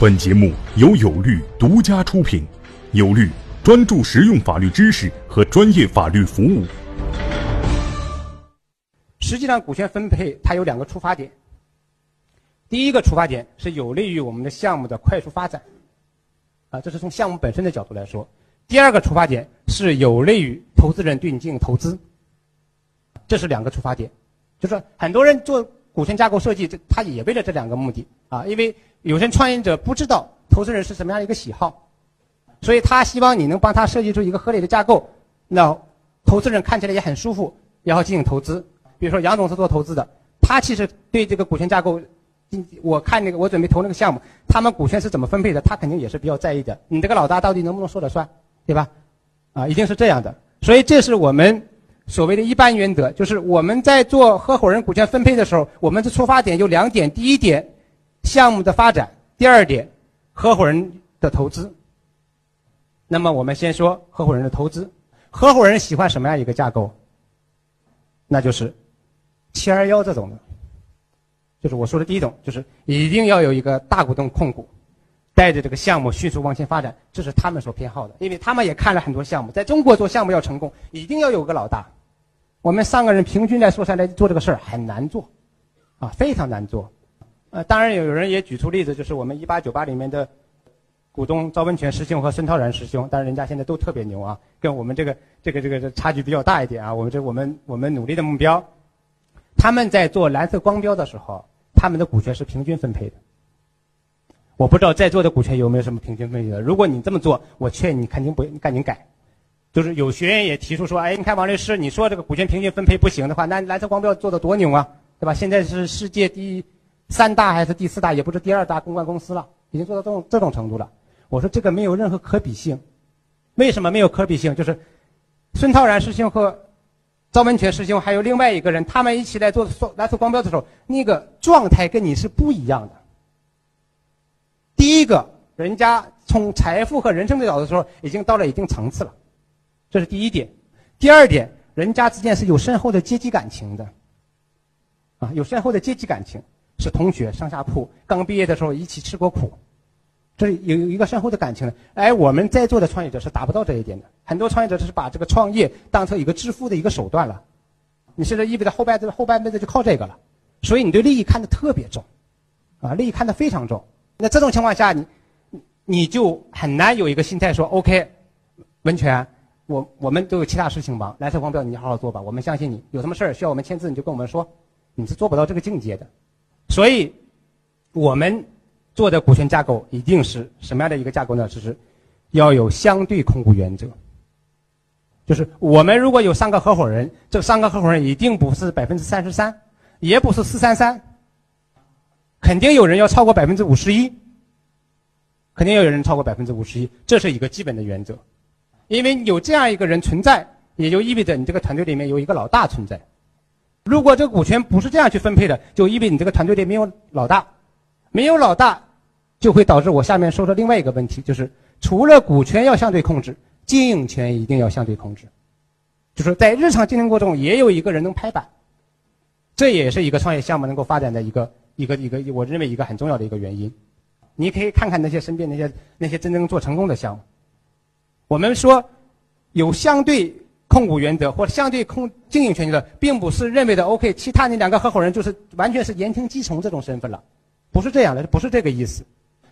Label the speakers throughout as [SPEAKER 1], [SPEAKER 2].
[SPEAKER 1] 本节目由有律独家出品，有律专注实用法律知识和专业法律服务。
[SPEAKER 2] 实际上，股权分配它有两个出发点。第一个出发点是有利于我们的项目的快速发展，啊，这是从项目本身的角度来说。第二个出发点是有利于投资人对你进行投资，这是两个出发点。就是很多人做股权架构设计，这他也为了这两个目的啊，因为有些创业者不知道投资人是什么样的一个喜好，所以他希望你能帮他设计出一个合理的架构，那投资人看起来也很舒服，然后进行投资。比如说杨总是做投资的，他其实对这个股权架构，我看那个我准备投那个项目，他们股权是怎么分配的，他肯定也是比较在意的。你这个老大到底能不能说了算？对吧？啊，一定是这样的。所以这是我们所谓的一般原则，就是我们在做合伙人股权分配的时候，我们的出发点有两点：第一点，项目的发展；第二点，合伙人的投资。那么我们先说合伙人的投资。合伙人喜欢什么样一个架构？那就是七二幺这种的，就是我说的第一种，就是一定要有一个大股东控股。带着这个项目迅速往前发展，这是他们所偏好的，因为他们也看了很多项目。在中国做项目要成功，一定要有个老大。我们三个人平均来说下来做这个事儿很难做，啊，非常难做。呃，当然有有人也举出例子，就是我们一八九八里面的股东赵文全师兄和孙涛然师兄，但是人家现在都特别牛啊，跟我们这个这个这个差距比较大一点啊。我们这我们我们努力的目标，他们在做蓝色光标的时候，他们的股权是平均分配的。我不知道在座的股权有没有什么平均分配的。如果你这么做，我劝你肯定不赶紧改。就是有学员也提出说：“哎，你看王律师，你说这个股权平均分配不行的话，那蓝色光标做的多牛啊，对吧？现在是世界第三大还是第四大，也不是第二大公关公司了，已经做到这种这种程度了。”我说这个没有任何可比性。为什么没有可比性？就是孙涛然师兄和赵文全师兄还有另外一个人，他们一起来做蓝色光标的时候，那个状态跟你是不一样的。第一个，人家从财富和人生的角度说，已经到了一定层次了，这是第一点。第二点，人家之间是有深厚的阶级感情的，啊，有深厚的阶级感情，是同学上下铺，刚毕业的时候一起吃过苦，这有有一个深厚的感情的。哎，我们在座的创业者是达不到这一点的，很多创业者是把这个创业当成一个致富的一个手段了，你现在意味着后半子后半辈子就靠这个了，所以你对利益看得特别重，啊，利益看得非常重。那这种情况下，你你就很难有一个心态说：“OK，文泉，我我们都有其他事情忙，蓝色光标你好好做吧，我们相信你。有什么事儿需要我们签字，你就跟我们说。”你是做不到这个境界的。所以，我们做的股权架构一定是什么样的一个架构呢？就是要有相对控股原则。就是我们如果有三个合伙人，这三个合伙人一定不是百分之三十三，也不是四三三。肯定有人要超过百分之五十一，肯定要有人超过百分之五十一，这是一个基本的原则。因为有这样一个人存在，也就意味着你这个团队里面有一个老大存在。如果这个股权不是这样去分配的，就意味着你这个团队里没有老大，没有老大，就会导致我下面说的另外一个问题，就是除了股权要相对控制，经营权一定要相对控制，就是在日常经营过程中也有一个人能拍板，这也是一个创业项目能够发展的一个。一个一个，我认为一个很重要的一个原因，你可以看看那些身边那些那些真正做成功的项目。我们说有相对控股原则或者相对控经营权原则，并不是认为的 OK，其他那两个合伙人就是完全是言听计从这种身份了，不是这样的，不是这个意思，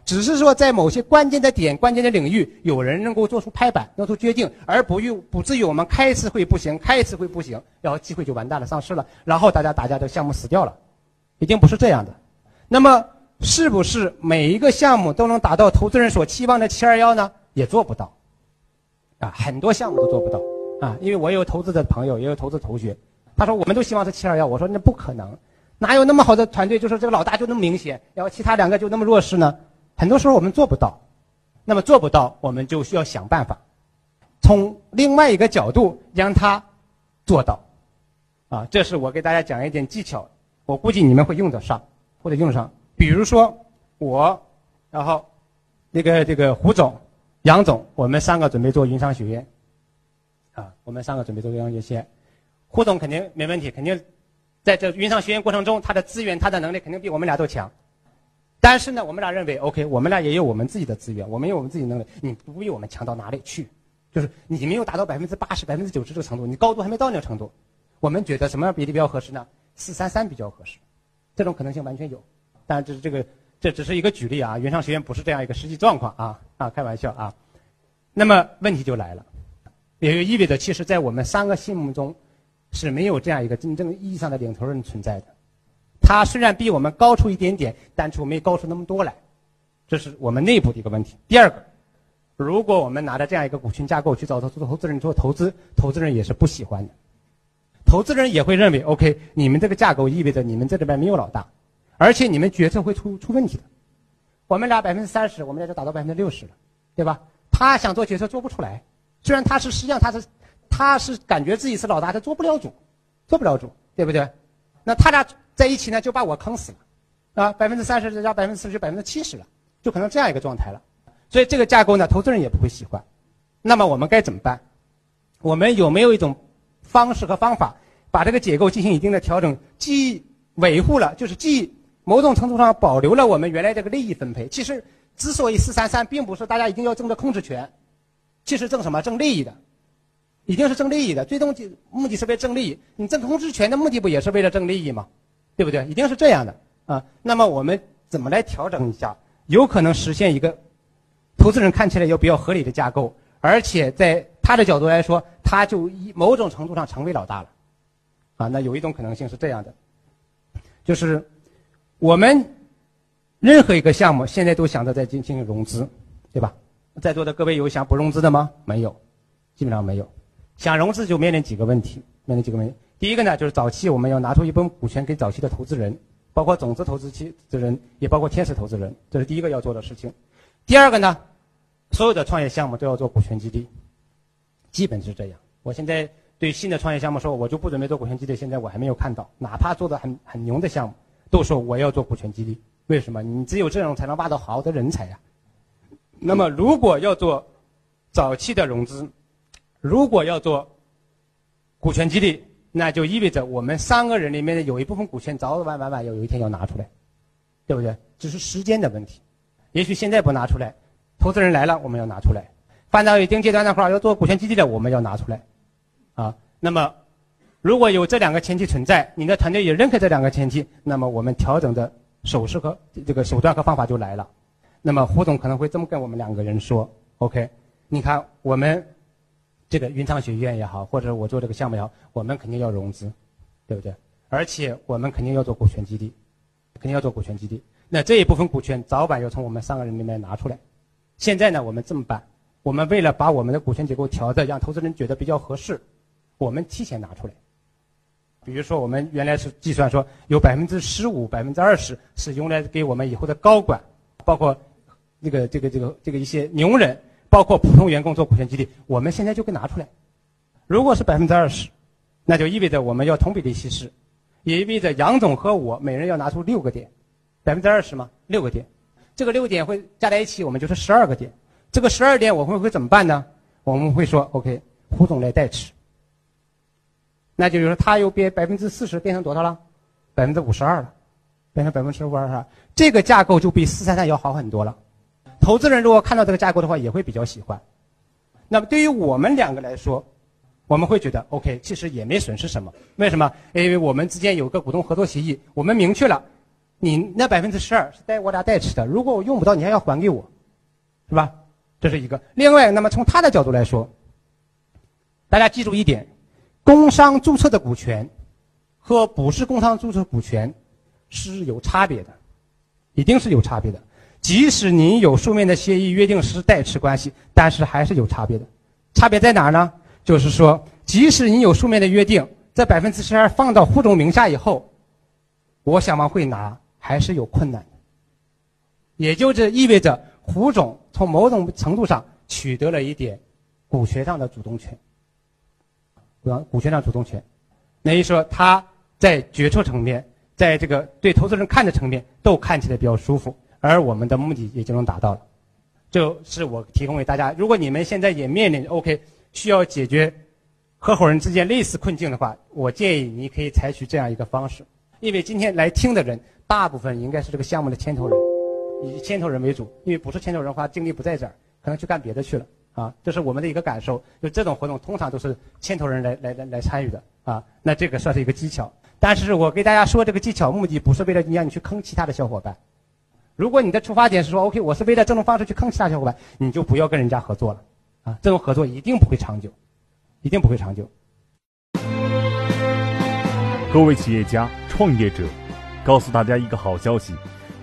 [SPEAKER 2] 只是说在某些关键的点、关键的领域，有人能够做出拍板、做出决定，而不于不至于我们开一次会不行，开一次会不行，然后机会就完蛋了，丧失了，然后大家大家的项目死掉了。已经不是这样的，那么是不是每一个项目都能达到投资人所期望的七二幺呢？也做不到，啊，很多项目都做不到，啊，因为我有投资的朋友，也有投资同学，他说我们都希望是七二幺，我说那不可能，哪有那么好的团队，就是这个老大就那么明显，然后其他两个就那么弱势呢？很多时候我们做不到，那么做不到，我们就需要想办法，从另外一个角度让他做到，啊，这是我给大家讲一点技巧。我估计你们会用得上，或者用上。比如说我，然后那个这个胡总、杨总，我们三个准备做云商学院，啊，我们三个准备做云商学院。胡总肯定没问题，肯定在这云商学院过程中，他的资源、他的能力肯定比我们俩都强。但是呢，我们俩认为，OK，我们俩也有我们自己的资源，我们有我们自己能力，你不比我们强到哪里去？就是你没有达到百分之八十、百分之九十这个程度，你高度还没到那个程度。我们觉得什么样比例比较合适呢？四三三比较合适，这种可能性完全有。但这是这个，这只是一个举例啊，原商学院不是这样一个实际状况啊啊，开玩笑啊。那么问题就来了，也就意味着，其实，在我们三个心目中是没有这样一个真正意义上的领头人存在的。他虽然比我们高出一点点，但是没高出那么多来，这是我们内部的一个问题。第二个。如果我们拿着这样一个股权架构去找投资投资人做投资，投资人也是不喜欢的。投资人也会认为，OK，你们这个架构意味着你们这里边没有老大，而且你们决策会出出问题的。我们俩百分之三十，我们俩就达到百分之六十了，对吧？他想做决策做不出来，虽然他是实际上他是他是感觉自己是老大，他做不了主，做不了主，对不对？那他俩在一起呢，就把我坑死了，啊，百分之三十再加百分之四十，百分之七十了，就可能这样一个状态了。所以这个架构呢，投资人也不会喜欢。那么我们该怎么办？我们有没有一种方式和方法，把这个结构进行一定的调整，既维护了，就是既某种程度上保留了我们原来这个利益分配。其实之所以四三三，并不是大家一定要争着控制权，其实争什么？争利益的，一定是争利益的。最终目的是为争利益。你争控制权的目的不也是为了争利益吗？对不对？一定是这样的啊。那么我们怎么来调整一下？有可能实现一个。投资人看起来有比较合理的架构，而且在他的角度来说，他就一某种程度上成为老大了，啊，那有一种可能性是这样的，就是我们任何一个项目现在都想着在进行融资，对吧？在座的各位有想不融资的吗？没有，基本上没有。想融资就面临几个问题，面临几个问题。第一个呢，就是早期我们要拿出一部分股权给早期的投资人，包括种子投资期的人，也包括天使投资人，这是第一个要做的事情。第二个呢？所有的创业项目都要做股权激励，基本是这样。我现在对新的创业项目说，我就不准备做股权激励。现在我还没有看到，哪怕做的很很牛的项目，都说我要做股权激励。为什么？你只有这种才能挖到好的人才呀。那么，如果要做早期的融资，如果要做股权激励，那就意味着我们三个人里面的有一部分股权早晚晚晚要有一天要拿出来，对不对？只是时间的问题。也许现在不拿出来。投资人来了，我们要拿出来；发展到一定阶段的话，要做股权激励的，我们要拿出来。啊，那么如果有这两个前提存在，你的团队也认可这两个前提，那么我们调整的手势和这个手段和方法就来了。那么胡总可能会这么跟我们两个人说：“OK，你看我们这个云昌学院也好，或者我做这个项目也好，我们肯定要融资，对不对？而且我们肯定要做股权激励，肯定要做股权激励。那这一部分股权早晚要从我们三个人里面拿出来。”现在呢，我们这么办？我们为了把我们的股权结构调的让投资人觉得比较合适，我们提前拿出来。比如说，我们原来是计算说有百分之十五、百分之二十是用来给我们以后的高管，包括这个、这个、这个、这个一些牛人，包括普通员工做股权激励。我们现在就给拿出来。如果是百分之二十，那就意味着我们要同比例稀释，也意味着杨总和我每人要拿出六个点，百分之二十嘛，六个点。这个六点会加在一起，我们就是十二个点。这个十二点我们会怎么办呢？我们会说，OK，胡总来代持。那就是说，他又变百分之四十变成多少了？百分之五十二了，变成百分之五十二。这个架构就比四三三要好很多了。投资人如果看到这个架构的话，也会比较喜欢。那么对于我们两个来说，我们会觉得 OK，其实也没损失什么。为什么？因为我们之间有个股东合作协议，我们明确了。你那百分之十二是代我俩代持的，如果我用不到，你还要还给我，是吧？这是一个。另外，那么从他的角度来说，大家记住一点：工商注册的股权和不是工商注册股权是有差别的，一定是有差别的。即使你有书面的协议约定是代持关系，但是还是有差别的。差别在哪儿呢？就是说，即使你有书面的约定，这百分之十二放到胡总名下以后，我想往回拿。还是有困难的，也就是意味着胡总从某种程度上取得了一点股权上的主动权，对吧？股权上主动权，那一说他在决策层面，在这个对投资人看的层面都看起来比较舒服，而我们的目的也就能达到了。就是我提供给大家，如果你们现在也面临 OK 需要解决合伙人之间类似困境的话，我建议你可以采取这样一个方式，因为今天来听的人。大部分应该是这个项目的牵头人，以牵头人为主，因为不是牵头人的话，精力不在这儿，可能去干别的去了啊。这是我们的一个感受。就这种活动通常都是牵头人来来来来参与的啊。那这个算是一个技巧。但是我给大家说这个技巧，目的不是为了让你去坑其他的小伙伴。如果你的出发点是说 OK，我是为了这种方式去坑其他小伙伴，你就不要跟人家合作了啊。这种合作一定不会长久，一定不会长久。
[SPEAKER 1] 各位企业家、创业者，告诉大家一个好消息：